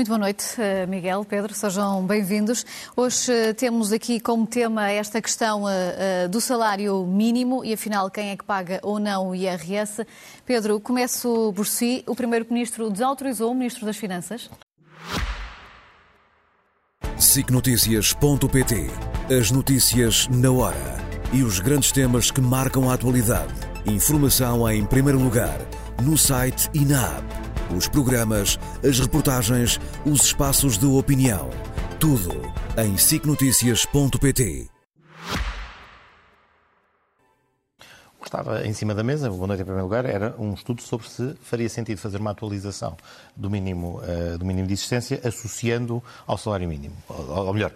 Muito boa noite, eh, Miguel, Pedro, sejam bem-vindos. Hoje eh, temos aqui como tema esta questão eh, do salário mínimo e, afinal, quem é que paga ou não o IRS. Pedro, começo por si. O Primeiro-Ministro desautorizou o Ministro das Finanças? SICNotícias.pt As notícias na hora e os grandes temas que marcam a atualidade. Informação em primeiro lugar, no site e na app os programas, as reportagens, os espaços de opinião. Tudo em sicnoticias.pt. que estava em cima da mesa, boa noite em primeiro lugar, era um estudo sobre se faria sentido fazer uma atualização do mínimo, uh, do mínimo de existência associando ao salário mínimo. Ou, ou melhor,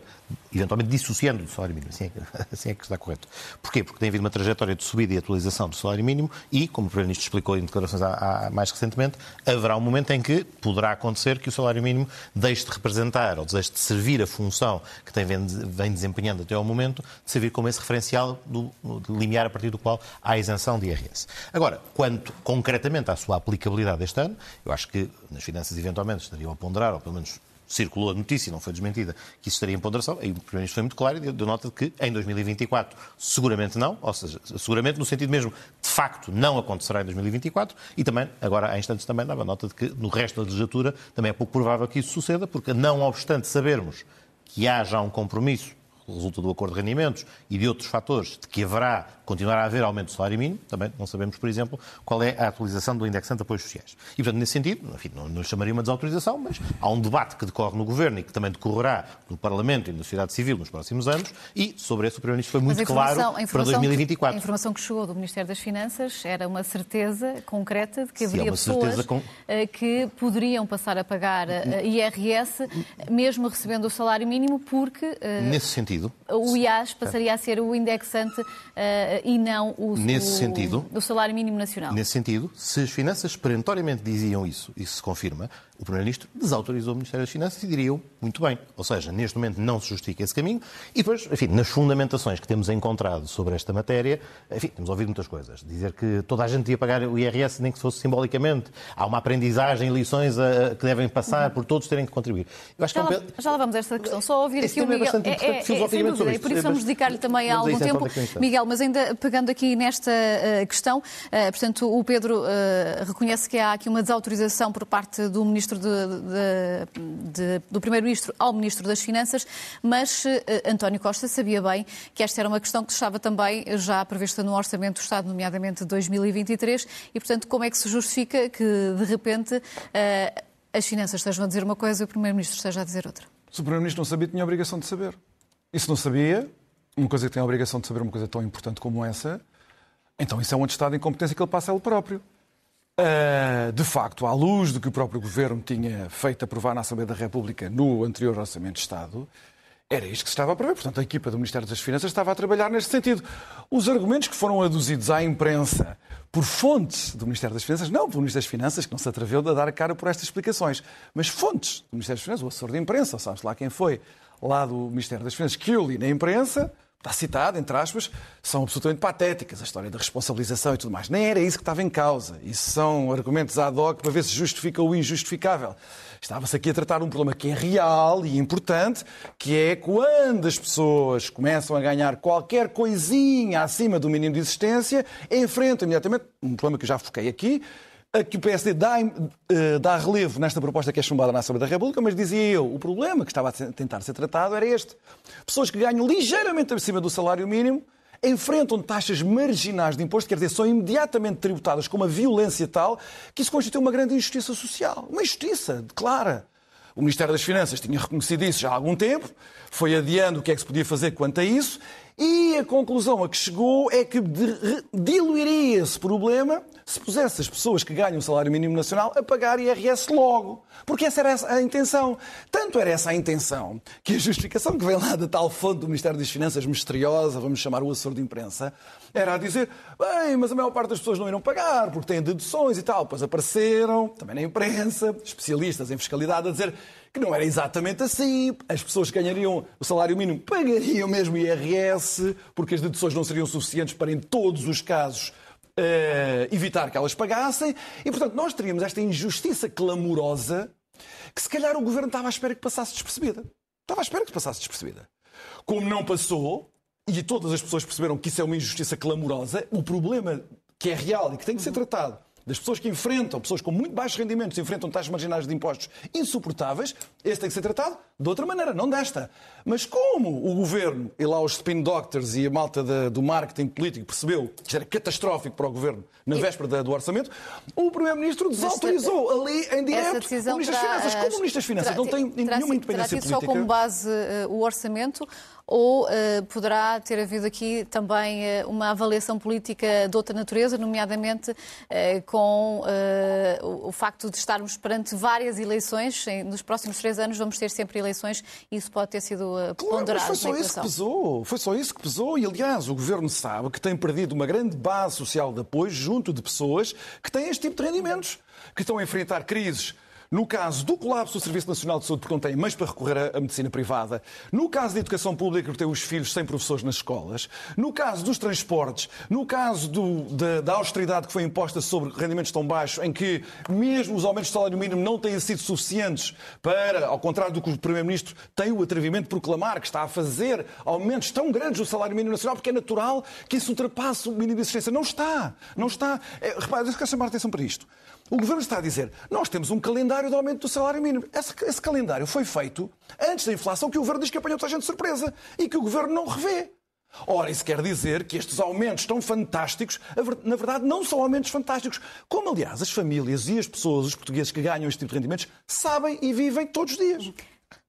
eventualmente dissociando do salário mínimo. Assim é, que, assim é, que, está correto. Porquê? Porque tem havido uma trajetória de subida e atualização do salário mínimo e, como o Primeiro-Ministro explicou em declarações há, há, mais recentemente, haverá um momento em que poderá acontecer que o salário mínimo deixe de representar ou deixe de servir a função que tem, vem, vem desempenhando até ao momento, de servir como esse referencial do, de limiar a partir do qual há isenção de IRS. Agora, quanto concretamente à sua aplicabilidade este ano, eu acho que nas finanças eventualmente estariam a ponderar, ou pelo menos circulou a notícia, não foi desmentida, que isso estaria em ponderação, e o Primeiro-Ministro foi muito claro e deu nota de que em 2024 seguramente não, ou seja, seguramente no sentido mesmo, de facto, não acontecerá em 2024, e também, agora há instantes também dava nota de que no resto da legislatura também é pouco provável que isso suceda, porque não obstante sabermos que há já um compromisso resulta do acordo de rendimentos e de outros fatores, de que haverá, continuará a haver aumento do salário mínimo, também não sabemos, por exemplo, qual é a atualização do indexante de apoios sociais. E, portanto, nesse sentido, enfim, não, não chamaria uma desautorização, mas há um debate que decorre no Governo e que também decorrerá no Parlamento e na sociedade civil nos próximos anos, e sobre esse o Primeiro-Ministro foi muito claro para 2024. Que, a informação que chegou do Ministério das Finanças era uma certeza concreta de que haveria é pessoas com... Eh, que poderiam passar a pagar eh, IRS, mesmo recebendo o salário mínimo, porque... Eh, nesse sentido. O IAS passaria a ser o indexante e não o, Nesse o, sentido, o salário mínimo nacional. Nesse sentido, se as finanças perentoriamente diziam isso, isso se confirma, o Primeiro-Ministro desautorizou o Ministério das Finanças e diriam muito bem. Ou seja, neste momento não se justifica esse caminho. E depois, enfim, nas fundamentações que temos encontrado sobre esta matéria, enfim, temos ouvido muitas coisas. Dizer que toda a gente ia pagar o IRS, nem que fosse simbolicamente. Há uma aprendizagem, lições a, a, que devem passar por todos terem que contribuir. Eu acho já, que é um... já lá vamos a esta questão. Só ouvir aqui o Miguel. É, é, é, sem dúvida, e por isso vamos dedicar-lhe também há algum tempo. Miguel, mas ainda pegando aqui nesta uh, questão, uh, portanto, o Pedro uh, reconhece que há aqui uma desautorização por parte do Ministro de, de de, do Primeiro-Ministro ao Ministro das Finanças, mas António Costa sabia bem que esta era uma questão que estava também já prevista no Orçamento do Estado, nomeadamente de 2023, e, portanto, como é que se justifica que, de repente, as finanças estejam a dizer uma coisa e o Primeiro-Ministro esteja a dizer outra? Se o Primeiro-Ministro não sabia, tinha a obrigação de saber. E se não sabia, uma coisa que tem a obrigação de saber, uma coisa tão importante como essa, então isso é um atestado de incompetência que ele passa a ele próprio. Uh, de facto, à luz do que o próprio Governo tinha feito aprovar na Assembleia da República no anterior Orçamento de Estado, era isto que se estava a prever. Portanto, a equipa do Ministério das Finanças estava a trabalhar neste sentido. Os argumentos que foram aduzidos à imprensa por fontes do Ministério das Finanças, não pelo Ministério das Finanças, que não se atreveu a dar a cara por estas explicações, mas fontes do Ministério das Finanças, o assessor de imprensa, sabe-se lá quem foi, lá do Ministério das Finanças, que eu li na imprensa, está citado, entre aspas, são absolutamente patéticas, a história da responsabilização e tudo mais. Nem era isso que estava em causa. Isso são argumentos ad hoc para ver se justifica o injustificável. Estava-se aqui a tratar um problema que é real e importante, que é quando as pessoas começam a ganhar qualquer coisinha acima do mínimo de existência, enfrentam imediatamente um problema que eu já foquei aqui, a que o PSD dá, uh, dá relevo nesta proposta que é chumbada na Assembleia da República, mas dizia eu, o problema que estava a tentar ser tratado era este. Pessoas que ganham ligeiramente acima do salário mínimo enfrentam taxas marginais de imposto, quer dizer, são imediatamente tributadas com uma violência tal que isso constitui uma grande injustiça social. Uma injustiça clara. O Ministério das Finanças tinha reconhecido isso já há algum tempo, foi adiando o que é que se podia fazer quanto a isso, e a conclusão a que chegou é que diluiria esse problema se pusesse as pessoas que ganham o salário mínimo nacional a pagar IRS logo. Porque essa era a intenção. Tanto era essa a intenção que a justificação que vem lá da tal fonte do Ministério das Finanças misteriosa, vamos chamar o assessor de imprensa, era a dizer: bem, mas a maior parte das pessoas não irão pagar porque têm deduções e tal. Pois apareceram, também na imprensa, especialistas em fiscalidade a dizer que não era exatamente assim. As pessoas que ganhariam o salário mínimo pagariam mesmo IRS, porque as deduções não seriam suficientes para, em todos os casos, evitar que elas pagassem. E, portanto, nós teríamos esta injustiça clamorosa que se calhar o governo estava à espera que passasse despercebida. Estava à espera que passasse despercebida. Como não passou, e todas as pessoas perceberam que isso é uma injustiça clamorosa, o problema que é real e que tem que ser tratado das pessoas que enfrentam, pessoas com muito baixos rendimentos, enfrentam taxas marginais de impostos insuportáveis, esse tem que ser tratado de outra maneira, não desta. Mas como o governo, e lá os spin doctors e a malta do marketing político percebeu que era catastrófico para o governo na véspera do orçamento, o primeiro-ministro desautorizou ali em direto o Ministro das Finanças. Como o Ministro das Finanças não tem nenhuma independência política. só como base uh, o orçamento ou uh, poderá ter havido aqui também uh, uma avaliação política de outra natureza, nomeadamente uh, com o, o, facto de estarmos perante várias eleições, nos próximos três anos vamos ter sempre eleições e isso pode ter sido uh, ponderado. Claro, foi só isso que pesou, foi só isso que pesou e aliás o Governo sabe que tem perdido uma grande base social de apoio junto de pessoas que têm este tipo de rendimentos, que estão a enfrentar crises no caso do colapso do Serviço Nacional de Saúde, porque não tem meios para recorrer à medicina privada. No caso da educação pública, porque tem os filhos sem professores nas escolas. No caso dos transportes. No caso do, da, da, austeridade que foi imposta sobre rendimentos tão baixos, em que mesmo os aumentos de salário mínimo não têm sido suficientes para, ao contrário do que o Primeiro-Ministro tem o atrevimento de proclamar, que está a fazer aumentos tão grandes do salário mínimo nacional, porque é natural que isso ultrapasse o mínimo de existência. Não está. Não está. É, repare, eu quero chamar a atenção para isto. O Governo está a dizer, nós temos um calendário de aumento do salário mínimo. Esse, esse, calendário foi feito antes da inflação, que o Governo diz que apanhou toda a gente de surpresa e que o Governo não revê. Ora, isso quer dizer que estes aumentos tão fantásticos, na verdade, não são aumentos fantásticos. Como, aliás, as famílias e as pessoas, os portugueses que ganham este tipo de rendimentos, sabem e vivem todos os dias.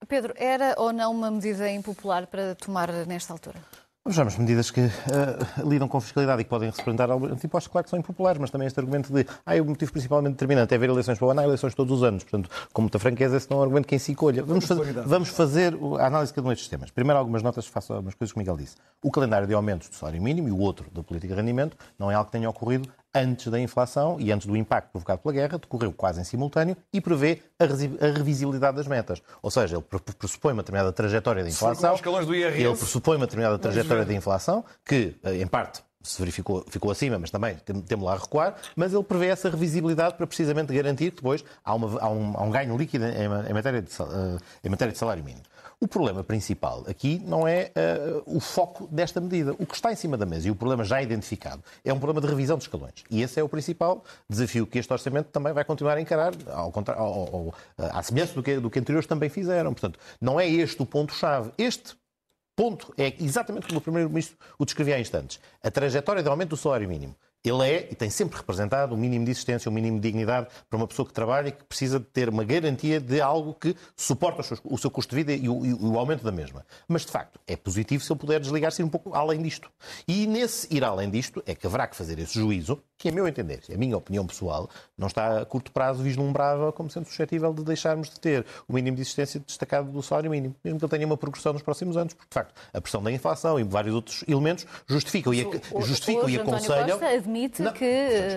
Pedro, era ou não uma medida impopular para tomar nesta altura? Vejamos, medidas que uh, lidam com fiscalidade e que podem representar impostos, claro que são impopulares, mas também este argumento de ah, o motivo principalmente determinante é haver eleições para o ano, há eleições todos os anos. Portanto, com muita franqueza, esse não é um argumento que em si colha. Vamos, fazer, vamos fazer a análise de cada um destes temas. Primeiro, algumas notas, faço algumas coisas que o Miguel disse. O calendário de aumentos do salário mínimo e o outro da política de rendimento não é algo que tenha ocorrido antes da inflação e antes do impacto provocado pela guerra, decorreu quase em simultâneo e prevê a, revisibilidade das metas. Ou seja, ele pressupõe uma determinada trajetória de inflação. Ele pressupõe uma determinada trajetória de inflação que, eh, em parte, se verificou, ficou acima, mas também temos lá a recuar, mas ele prevê essa revisibilidade para precisamente garantir que depois há, uma, há, um, há um, ganho líquido em, em, matéria de, uh, em matéria de salário mínimo. O problema principal aqui não é uh, o foco desta medida. O que está em cima da mesa e o problema já identificado é um problema de revisão de escalões. E esse é o principal desafio que este orçamento também vai continuar a encarar, ao, ao, ao, à semelhança do que, do que anteriores também fizeram. Portanto, não é este o ponto-chave. Este ponto é exatamente como o Primeiro-Ministro o descrevia há instantes. A trajetória de aumento do salário mínimo ele é e tem sempre representado o mínimo de existência, o mínimo de dignidade para uma pessoa que trabalha e que precisa de ter uma garantia de algo que suporta o seu custo de vida e o, e o aumento da mesma. Mas, de facto, é positivo se ele puder desligar-se um pouco além disto. E nesse ir além disto é que haverá que fazer esse juízo, que, a meu entender, a minha opinião pessoal, não está a curto prazo vislumbrava como sendo suscetível de deixarmos de ter o mínimo de existência destacado do salário mínimo, mesmo que ele tenha uma progressão nos próximos anos, porque, de facto, a pressão da inflação e vários outros elementos justificam e, justificam e aconselham admite não, que.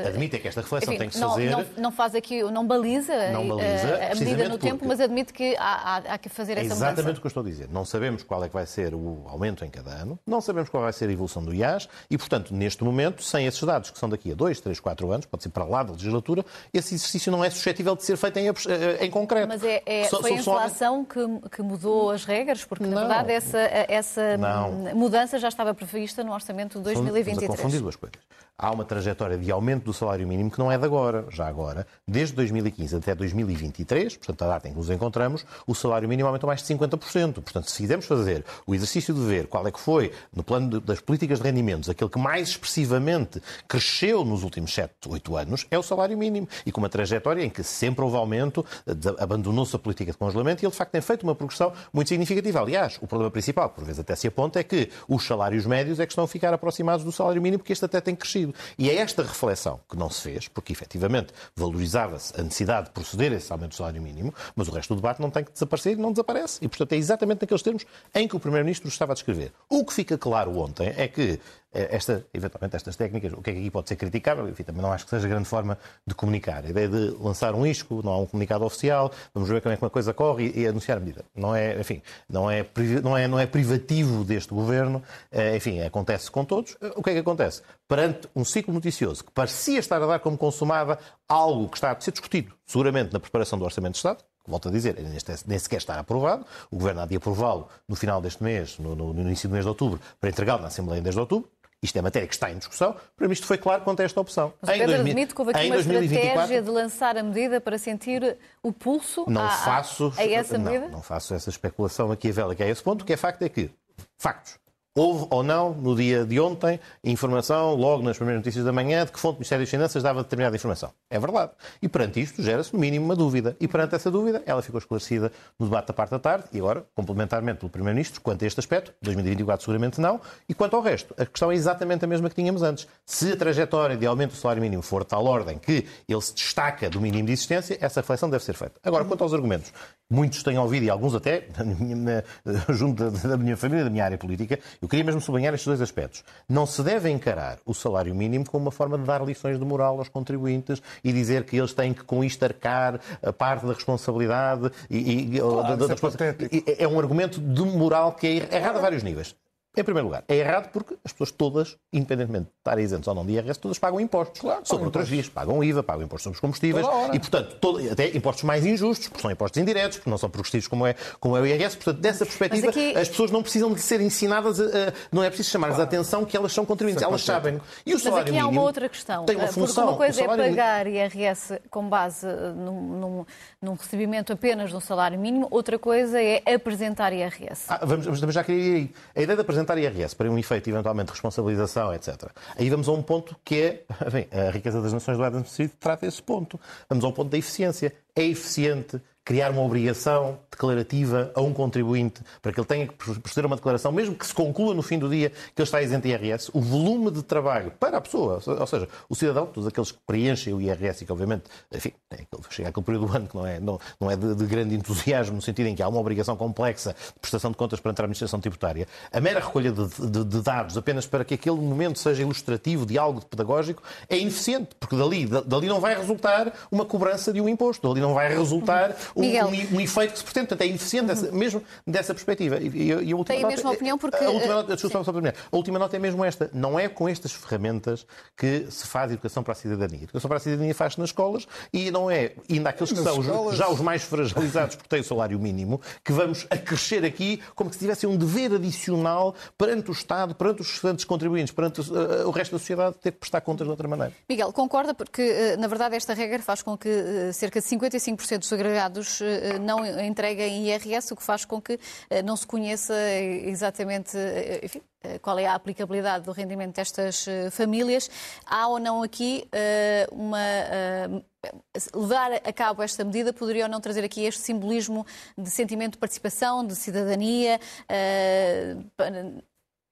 Admite que esta reflexão enfim, tem que se fazer. Não, não, faz aqui, não baliza, não baliza a, a medida no tempo, mas admite que há, há, há que fazer é essa exatamente mudança. o que eu estou a dizer. Não sabemos qual é que vai ser o aumento em cada ano, não sabemos qual vai ser a evolução do IAS e, portanto, neste momento, sem esses dados, que são daqui a 2, 3, 4 anos, pode ser para lá da legislatura, esse exercício não é suscetível de ser feito em, eh, em concreto. Mas é, é foi a inflação que, que, mudou as regras? Porque, na não. verdade, essa, essa mudança já estava prevista no orçamento de 2023. Estamos a confundir duas coisas há uma trajetória de aumento do salário mínimo que não é de agora, já agora. Desde 2015 até 2023, portanto, a data em que nos encontramos, o salário mínimo aumentou mais de 50%. Portanto, se quisermos fazer o exercício de ver qual é que foi, no plano das políticas de rendimentos, aquele que mais expressivamente cresceu nos últimos 7, 8 anos, é o salário mínimo. E com uma trajetória em que sempre houve aumento, abandonou-se a política de congelamento e ele, de facto, tem feito uma progressão muito significativa. Aliás, o problema principal, que por vezes até se aponta, é que os salários médios é que estão a ficar aproximados do salário mínimo, porque este até tem crescido. E é esta reflexão que não se fez, porque efetivamente valorizava-se a necessidade de proceder a esse aumento do salário mínimo, mas o resto do debate não tem que desaparecer e não desaparece. E, portanto, é exatamente naqueles termos em que o Primeiro-Ministro estava a descrever. O que fica claro ontem é que esta, eventualmente estas técnicas, o que é que aqui pode ser criticável, enfim, também não acho que seja grande forma de comunicar. A ideia de lançar um isco, não há um comunicado oficial, vamos ver como é que uma coisa corre e, e anunciar a medida. Não é, enfim, não é, não é, não é privativo deste governo, é, enfim, acontece com todos. O que é que acontece? Perante um ciclo noticioso que parecia estar a dar como consumada algo que está a ser discutido, seguramente na preparação do Orçamento de Estado, volto a dizer, nem sequer está aprovado. O Governo há de aprová-lo no final deste mês, no, no início do mês de outubro, para entregá-lo na Assembleia em 10 de outubro. Isto é matéria que está em discussão. Para mim, isto foi claro quanto a esta opção. Mas em Pedro 2000, admite que houve aqui uma 2024, estratégia de lançar a medida para sentir o pulso não a, faço, a, essa medida? Não, não faço essa especulação aqui a esse ponto. O que é facto é que, factos, Houve ou não, no dia de ontem, informação, logo nas primeiras notícias da manhã, de que fonte do Ministério das Finanças dava determinada informação. É verdade. E perante isto gera-se, no mínimo, uma dúvida. E perante essa dúvida, ela ficou esclarecida no debate da parte da tarde e agora, complementarmente pelo Primeiro-Ministro, quanto a este aspecto, 2024 seguramente não, e quanto ao resto, a questão é exatamente a mesma que tínhamos antes. Se a trajetória de aumento do salário mínimo for de tal ordem que ele se destaca do mínimo de existência, essa reflexão deve ser feita. Agora, quanto aos argumentos, muitos têm ouvido, e alguns até, junto da, da minha família, da minha área política, eu queria mesmo sublinhar estes dois aspectos. Não se deve encarar o salário mínimo como uma forma de dar lições de moral aos contribuintes e dizer que eles têm que com isto arcar a parte da responsabilidade e, e claro, da, da, é, é um argumento de moral que é errado a vários níveis. Em primeiro lugar, é errado porque as pessoas todas, independentemente de estarem isentas ou não de IRS, todas pagam impostos. Claro, sobre outras vias, pagam IVA, pagam impostos sobre os combustíveis e, portanto, todo, até impostos mais injustos, porque são impostos indiretos, porque não são progressivos como é, como é o IRS. Portanto, dessa perspectiva, aqui... as pessoas não precisam de ser ensinadas, a, a, não é preciso chamar-lhes claro. a atenção que elas são contribuintes, elas sabem. E o salário Mas aqui há uma outra questão. Tem uma função. Porque uma coisa é pagar IRS com base num, num, num, recebimento apenas de um salário mínimo, outra coisa é apresentar IRS. Ah, vamos, vamos já querer ir aí. A ideia de apresentar IRS para um efeito, eventualmente, de responsabilização, etc. Aí vamos a um ponto que é, a riqueza das nações do Adam Smith trata esse ponto. Vamos ao ponto da eficiência. É eficiente criar uma obrigação declarativa a um contribuinte para que ele tenha que proceder a uma declaração, mesmo que se conclua no fim do dia que ele está isento de IRS, o volume de trabalho para a pessoa, ou seja, o cidadão, todos aqueles que preenchem o IRS e que, obviamente, enfim, é chega aquele período do ano que não é, não, não é de, de, grande entusiasmo, no sentido em que há uma obrigação complexa de prestação de contas perante a administração tributária, a mera recolha de, de, de dados apenas para que aquele momento seja ilustrativo de algo pedagógico é ineficiente, porque dali, dali não vai resultar uma cobrança de um imposto, dali não vai resultar um, um, um, efeito que se pretende. Portanto, é ineficiente uhum. mesmo dessa perspectiva. E, e, a última Tem a mesma opinião porque... A última, nota, só, só a última nota é mesmo esta. Não é com estas ferramentas que se faz educação para a cidadania. A educação para a cidadania faz-se nas escolas e não é, ainda aqueles que nas são escolas... já os mais fragilizados porque têm o salário mínimo, que vamos acrescer aqui como se tivesse um dever adicional perante o Estado, perante os restantes contribuintes, perante uh, o resto da sociedade, ter que prestar contas de outra maneira. Miguel, concorda? Porque, uh, na verdade, esta regra faz com que cerca de 55% dos agregados eh, não entrega em IRS, o que faz com que eh, não se conheça exatamente eh, enfim, qual é a aplicabilidade do rendimento destas famílias. Há ou não aqui uma. Levar a cabo esta medida poderia ou não trazer aqui este simbolismo de sentimento de participação, de cidadania,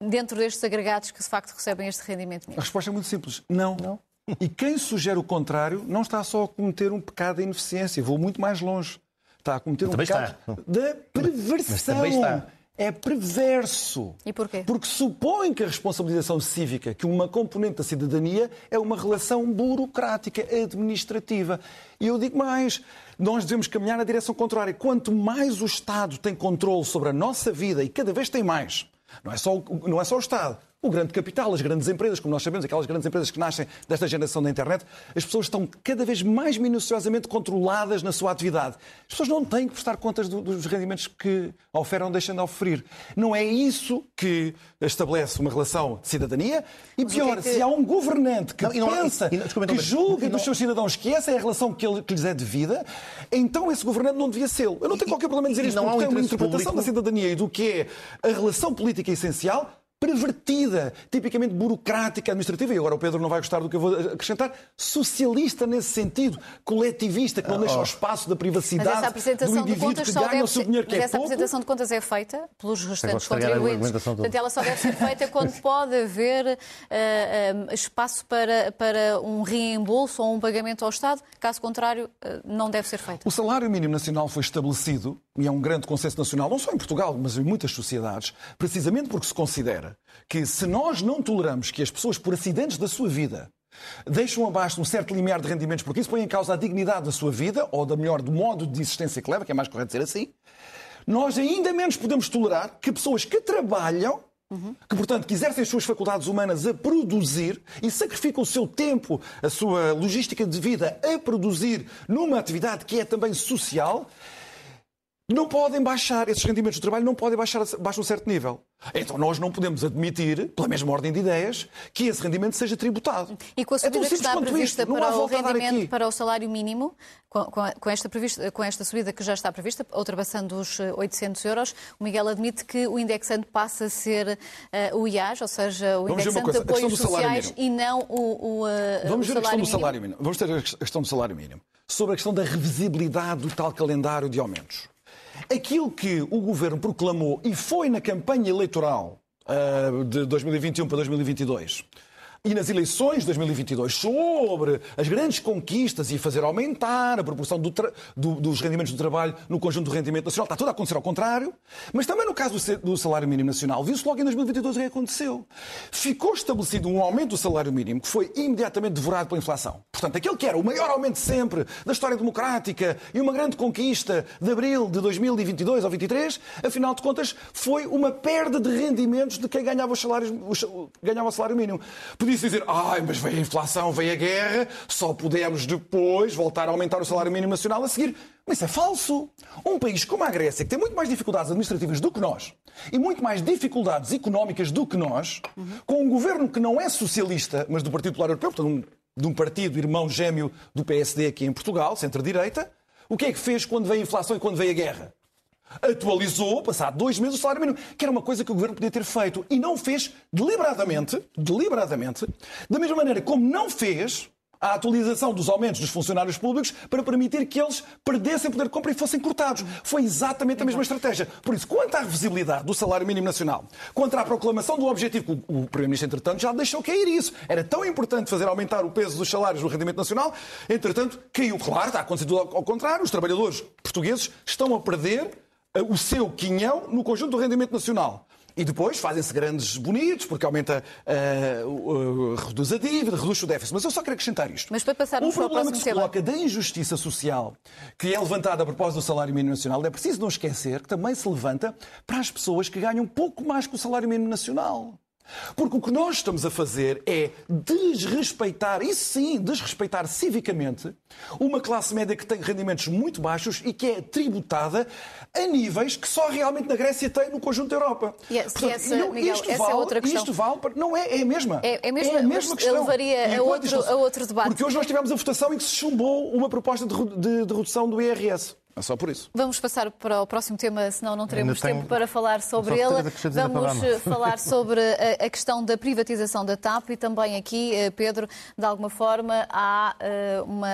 dentro destes agregados que de facto recebem este rendimento A resposta é muito simples: não. não. E quem sugere o contrário não está só a cometer um pecado de ineficiência, vou muito mais longe está a cometer um pecado da perversão. É perverso. E porquê? Porque supõe que a responsabilização cívica, que uma componente da cidadania, é uma relação burocrática, administrativa. E eu digo mais, nós devemos caminhar na direção contrária. Quanto mais o Estado tem controle sobre a nossa vida, e cada vez tem mais, não é só, não é só o Estado, o grande capital, as grandes empresas, como nós sabemos, aquelas grandes empresas que nascem desta geração da internet, as pessoas estão cada vez mais minuciosamente controladas na sua atividade. As pessoas não têm que prestar contas dos rendimentos que oferem ou deixam de oferir. Não é isso que estabelece uma relação de cidadania. E pior, é que... se há um governante que não, pensa, e, e, que julga dos seus cidadãos que essa é a relação que, ele, que lhes é devida, então esse governante não devia ser. Eu não tenho qualquer problema em dizer isto, não porque tem uma interpretação público... da cidadania e do que é a relação política essencial pervertida, tipicamente burocrática, administrativa, e agora o Pedro não vai gostar do que eu vou acrescentar, socialista nesse sentido, coletivista, que não deixa o espaço da privacidade do indivíduo que ganha o seu dinheiro que mas é essa pouco. apresentação de contas é feita pelos restantes contribuintes. Portanto, ela só deve ser feita quando pode haver uh, uh, espaço para, para um reembolso ou um pagamento ao Estado. Caso contrário, uh, não deve ser feita. O salário mínimo nacional foi estabelecido, e é um grande consenso nacional, não só em Portugal, mas em muitas sociedades, precisamente porque se considera que se nós não toleramos que as pessoas, por acidentes da sua vida, deixam abaixo um certo limiar de rendimentos, porque isso põe em causa a dignidade da sua vida, ou da melhor, do modo de existência que leva, que é mais correto dizer assim, nós ainda menos podemos tolerar que pessoas que trabalham. Que, portanto, exercem as suas faculdades humanas a produzir e sacrificam o seu tempo, a sua logística de vida a produzir numa atividade que é também social, não podem baixar, esses rendimentos de trabalho não podem baixar abaixo um certo nível. Então nós não podemos admitir, pela mesma ordem de ideias, que esse rendimento seja tributado. E com a subida é que está prevista isto, para o rendimento para o salário mínimo, com, com, esta prevista, com esta subida que já está prevista, ultrapassando os 800 euros, o Miguel admite que o indexante passa a ser uh, o IAS, ou seja, o indexante de apoios sociais e não o, o, uh, Vamos o ver a questão do salário mínimo. Vamos ter a questão do salário mínimo. Sobre a questão da revisibilidade do tal calendário de aumentos. Aquilo que o governo proclamou e foi na campanha eleitoral uh, de 2021 para 2022 e nas eleições de 2022 sobre as grandes conquistas e fazer aumentar a proporção do do, dos rendimentos do trabalho no conjunto do rendimento nacional. Está tudo a acontecer ao contrário. Mas também no caso do salário mínimo nacional, viu-se logo em 2022 o que aconteceu. Ficou estabelecido um aumento do salário mínimo que foi imediatamente devorado pela inflação. Portanto, aquele que era o maior aumento sempre da história democrática e uma grande conquista de abril de 2022 ou 2023, afinal de contas, foi uma perda de rendimentos de quem ganhava, os salários, ganhava o salário mínimo. Podia dizer, ai, mas veio a inflação, veio a guerra, só podemos depois voltar a aumentar o salário mínimo nacional a seguir. Mas isso é falso. Um país como a Grécia, que tem muito mais dificuldades administrativas do que nós e muito mais dificuldades económicas do que nós, uhum. com um governo que não é socialista, mas do Partido Popular Europeu, portanto, de um partido irmão gêmeo do PSD aqui em Portugal, centro-direita, o que é que fez quando veio a inflação e quando veio a guerra? Atualizou, passado dois meses, o salário mínimo, que era uma coisa que o governo podia ter feito e não fez deliberadamente, deliberadamente, da mesma maneira como não fez a atualização dos aumentos dos funcionários públicos para permitir que eles perdessem poder de compra e fossem cortados. Foi exatamente a mesma estratégia. Por isso, quanto à revisibilidade do salário mínimo nacional, quanto à proclamação do objetivo, o Primeiro-Ministro, entretanto, já deixou cair isso. Era tão importante fazer aumentar o peso dos salários no rendimento nacional, entretanto, caiu. Claro, está acontecendo ao contrário. Os trabalhadores portugueses estão a perder o seu quinhão no conjunto do rendimento nacional. E depois fazem-se grandes bonitos, porque aumenta, uh, uh, reduz a dívida, reduz o déficit. Mas eu só quero acrescentar isto. Mas para passarmos o problema que se tema. coloca da injustiça social que é levantada a propósito do salário mínimo nacional, é preciso não esquecer que também se levanta para as pessoas que ganham pouco mais que o salário mínimo nacional. Porque o que nós estamos a fazer é desrespeitar, e sim, desrespeitar civicamente, uma classe média que tem rendimentos muito baixos e que é tributada a níveis que só realmente na Grécia tem no conjunto da Europa. Yes, Portanto, essa, não, Miguel, isto essa é vale, é outra questão. Isto vale, não é, é a mesma. É, é, mesma, é a mesma questão. levaria a outro, a outro debate. Porque hoje nós tivemos a votação em que se chumbou uma proposta de, de, de redução do IRS. É só por isso. Vamos passar para o próximo tema, senão não teremos tempo para falar sobre ele. Vamos eh, falar sobre a questão da privatização da TAP e também aqui, eh, Pedro, de alguma forma há eh, uma,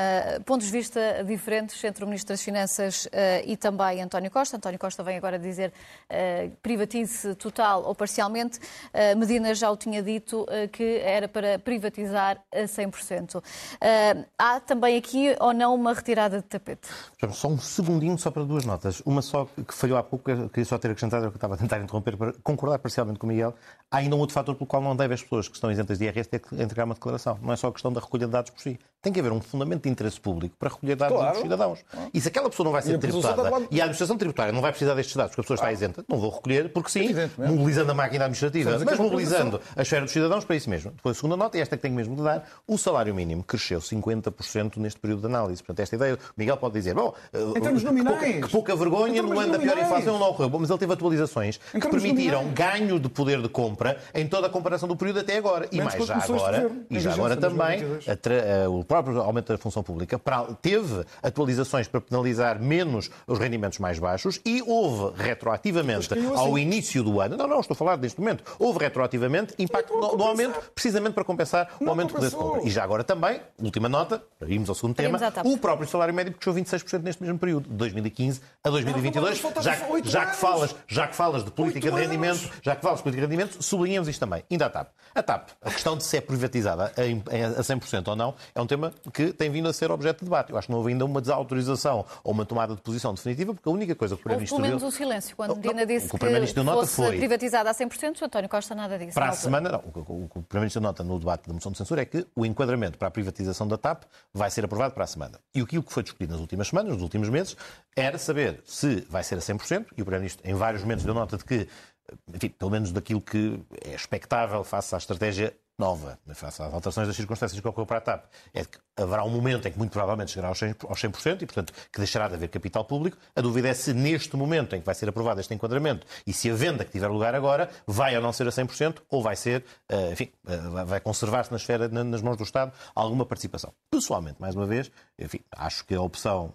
pontos de vista diferentes entre o Ministro das Finanças e também António Costa. António Costa vem agora dizer privatize total ou parcialmente. Medina já o tinha dito que era para privatizar a 100%. Há também aqui ou não uma retirada de tapete? Só um segundo segundinho só para duas notas. Uma só que falhou há pouco, queria só ter acrescentado, que estava a tentar interromper, para concordar parcialmente com o Miguel. Há ainda um outro fator pelo qual não deve as pessoas que estão isentas de IRS ter que entregar uma declaração. Não é só a questão da recolha de dados por si. Tem que haver um fundamento de interesse público para recolher dados claro. dos cidadãos. E se aquela pessoa não vai ser e tributada e a administração tributária não vai precisar destes dados porque a pessoa está isenta, não vou recolher, porque sim, mobilizando a máquina administrativa, mas mobilizando a esfera dos cidadãos para isso mesmo. Depois, a segunda nota, e esta é que tenho mesmo de dar, o salário mínimo cresceu 50% neste período de análise. Portanto, esta ideia, o Miguel pode dizer, bom, em termos nominais, que pouca, que pouca vergonha no ano da pior inflação não ocorreu. Bom, mas ele teve atualizações que permitiram ganho de poder de compra em toda a comparação do período até agora. E mais já agora, e já agora também, a, o próprio aumento da função pública teve atualizações para penalizar menos os rendimentos mais baixos e houve retroativamente ao assim. início do ano, não, não, estou a falar deste momento, houve retroativamente impacto no, no aumento, precisamente para compensar o aumento do poder de compra. E já agora também, última nota, irmos ao segundo tema, o próprio salário médio cresceu 26% neste mesmo período, de 2015 a 2022, já, já, que falas, já que falas de política de rendimento, já que falas de política de rendimento, sublinhamos isto também. Ainda a TAP. A TAP, a questão de se é privatizada a 100% ou não, é um tema que tem vindo a ser objeto de debate. Eu acho que não houve ainda uma desautorização ou uma tomada de posição definitiva, porque a única coisa que o Primeiro-Ministro... Pelo menos o silêncio. Quando Medina disse que, que fosse foi... privatizada a 100%, o António Costa nada disse. Para a semana, não. O que o Primeiro-Ministro nota no debate da moção de censura é que o enquadramento para a privatização da TAP vai ser aprovado para a semana. E aquilo que foi discutido nas últimas semanas, nos últimos meses, era saber se vai ser a 100%, e o Primeiro-Ministro em vários momentos deu nota de que enfim, pelo menos daquilo que é expectável face à estratégia nova, face às alterações das circunstâncias que ocorreu para a TAP, é que haverá um momento em que muito provavelmente chegará aos 100%, aos 100% e, portanto, que deixará de haver capital público. A dúvida é se neste momento em que vai ser aprovado este enquadramento e se a venda que tiver lugar agora vai ou não ser a 100% ou vai ser, eh, enfim, eh, vai conservar-se na esfera, nas mãos do Estado alguma participação. Pessoalmente, mais uma vez, enfim, acho que a opção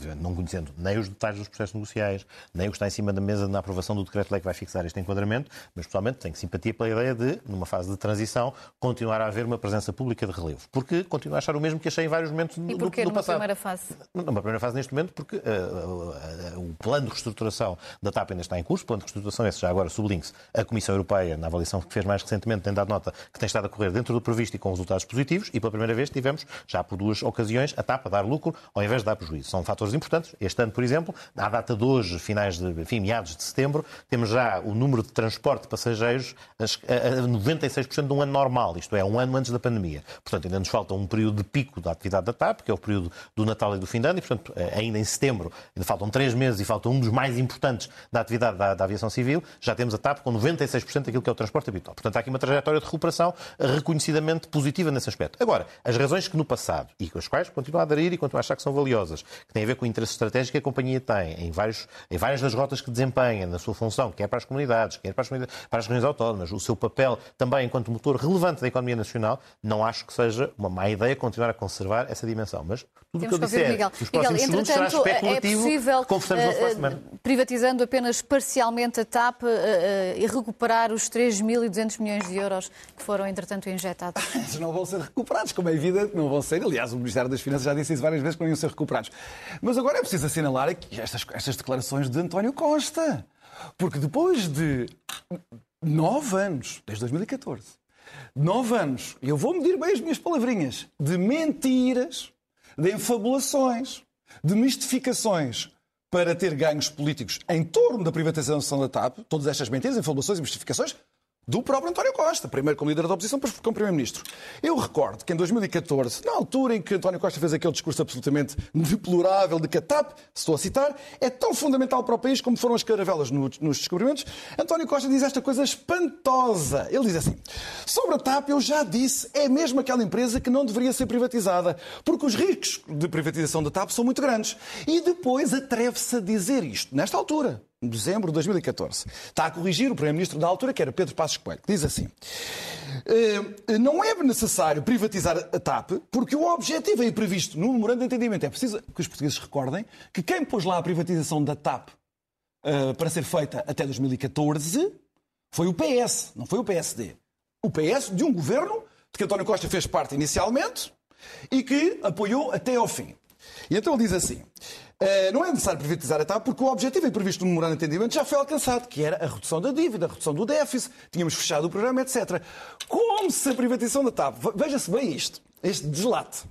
obviamente não conhecendo nem os detalhes dos processos negociais, nem o que está em cima da mesa na aprovação do decreto-lei que vai fixar este enquadramento, mas pessoalmente tenho simpatia pela ideia de, numa fase de transição, continuar a haver uma presença pública de relevo. Porque continuo a achar o mesmo que achei em vários momentos e do, do passado. numa primeira fase? Numa primeira fase neste momento, porque uh, uh, uh, o plano de reestruturação da TAP ainda está em curso, o plano de reestruturação, esse já agora sublinho-se, a Comissão Europeia, na avaliação que fez mais recentemente, tem dado nota que tem estado a correr dentro do previsto e com resultados positivos, e pela primeira vez tivemos, já por duas ocasiões, a TAP a dar lucro ao invés de dar prejuízo. São fatores importantes. Este ano por exemplo, à data de hoje, finais de, enfim, meados de setembro, temos já o número de transporte de passageiros a 96% de um ano normal, isto é, um ano antes da pandemia. Portanto, ainda nos falta um período de pico da atividade da TAP, que é o período do Natal e do fim de ano, e, portanto, eh, ainda em setembro, ainda faltam três meses e falta um dos mais importantes da atividade da, da aviação civil, já temos a TAP com 96% daquilo que é o transporte habitual. Portanto, há aqui uma trajetória de recuperação reconhecidamente positiva nesse aspecto. Agora, as razões que no passado, e com as quais continuo a aderir e continuo a achar que são valiosas, que têm a ver com o interesse estratégico a companhia tem em, vários, em várias das rotas que desempenha na sua função, quer para as comunidades, quer para as, para as regiões autónomas, o seu papel também enquanto motor relevante da economia nacional, não acho que seja uma má ideia continuar a conservar essa dimensão. Mas tudo o que eu disser Miguel. nos próximos Miguel, segundos será especulativo, é possível, conversamos uh, na semana. privatizando apenas parcialmente a TAP uh, uh, e recuperar os 3.200 milhões de euros que foram, entretanto, injetados? Eles não vão ser recuperados, como é evidente, não vão ser. Aliás, o Ministério das Finanças já disse isso várias vezes que não iam ser recuperados. Mas agora é preciso assinalar aqui estas, estas declarações de António Costa. Porque depois de nove anos, desde 2014, nove anos, eu vou medir bem as minhas palavrinhas, de mentiras, de enfabulações, de mistificações para ter ganhos políticos em torno da privatização da TAP, todas estas mentiras, enfabulações e mistificações, do próprio António Costa, primeiro como líder da oposição, depois como primeiro-ministro. Eu recordo que em 2014, na altura em que António Costa fez aquele discurso absolutamente deplorável de que a TAP, estou a citar, é tão fundamental para o país como foram as caravelas nos descobrimentos, António Costa diz esta coisa espantosa. Ele diz assim: sobre a TAP, eu já disse, é mesmo aquela empresa que não deveria ser privatizada, porque os riscos de privatização da TAP são muito grandes. E depois atreve-se a dizer isto, nesta altura dezembro de 2014. Está a corrigir o Primeiro-Ministro da altura, que era Pedro Passos Coelho, que diz assim: eh, Não é necessário privatizar a TAP, porque o objetivo aí previsto no memorando de entendimento é preciso que os portugueses recordem que quem pôs lá a privatização da TAP eh, para ser feita até 2014 foi o PS, não foi o PSD. O PS de um governo de que António Costa fez parte inicialmente e que apoiou até ao fim. E então ele diz assim: eh, não é necessário privatizar a TAP porque o objetivo previsto no memorando de entendimento já foi alcançado, que era a redução da dívida, a redução do déficit, tínhamos fechado o programa, etc. Como se a privatização da TAP, veja-se bem isto, este deslate.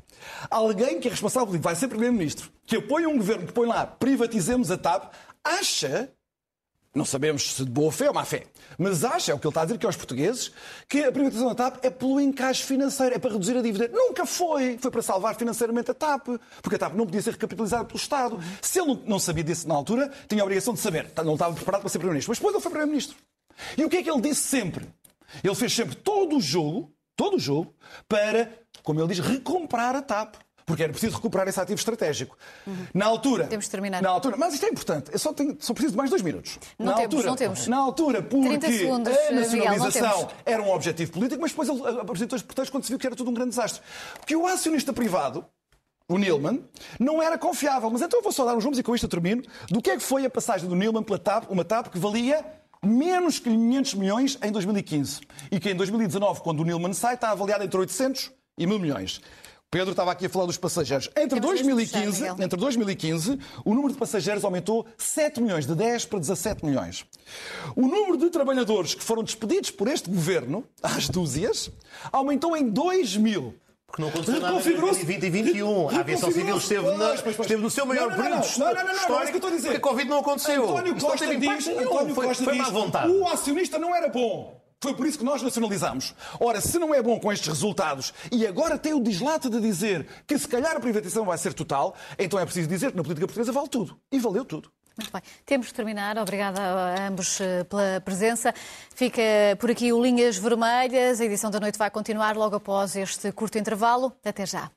Alguém que é responsável, vai ser Primeiro-Ministro, que apoia um governo que põe lá privatizemos a TAP, acha não sabemos se de boa fé ou má fé, mas acha, é o que ele está a dizer que aos portugueses, que a privatização da TAP é pelo encaixe financeiro, é para reduzir a dívida. Nunca foi. Foi para salvar financeiramente a TAP, porque a TAP não podia ser recapitalizada pelo Estado. Se ele não sabia disso na altura, tinha a obrigação de saber. Não estava preparado para ser Primeiro-Ministro. Mas depois ele foi Primeiro-Ministro. E o que é que ele disse sempre? Ele fez sempre todo o jogo, todo o jogo, para, como ele diz, recomprar a TAP porque era preciso recuperar esse ativo estratégico. Uhum. Na altura. Temos de terminar. Na altura, mas isto é importante, eu só, tenho, só preciso de mais dois minutos. Não na temos, altura, não temos. Na altura, porque segundos, a nacionalização Miguel, era um objetivo político, mas depois ele apresentou os pretextos quando se viu que era tudo um grande desastre. Porque o acionista privado, o Nilman, não era confiável. Mas então eu vou só dar uns números e com isto eu termino. Do que é que foi a passagem do Nilman pela TAP, uma TAP que valia menos que 500 milhões em 2015. E que em 2019, quando o Nilman sai, está avaliada entre 800 e 1000 milhões. Pedro estava aqui a falar dos passageiros. Entre 2015, entre 2015, o número de passageiros aumentou 7 milhões, de 10 para 17 milhões. O número de trabalhadores que foram despedidos por este governo, às dúzias, aumentou em 2 mil. Porque não aconteceu nada em 2020 e 2021. A aviação civil esteve, na, esteve no seu maior período histórico. Não, não, não, não, é que eu estou a dizer. Porque a Covid não aconteceu. António Costa diz, António Costa foi, foi má vontade. O acionista não era bom. Foi por isso que nós nacionalizamos. Ora, se não é bom com estes resultados e agora tem o dislate de dizer que se calhar a privatização vai ser total, então é preciso dizer que na política portuguesa vale tudo. E valeu tudo. Muito bem. Temos que terminar. Obrigada a ambos eh, pela presença. Fica por aqui o Linhas Vermelhas. A edição da noite vai continuar logo após este curto intervalo. Até já.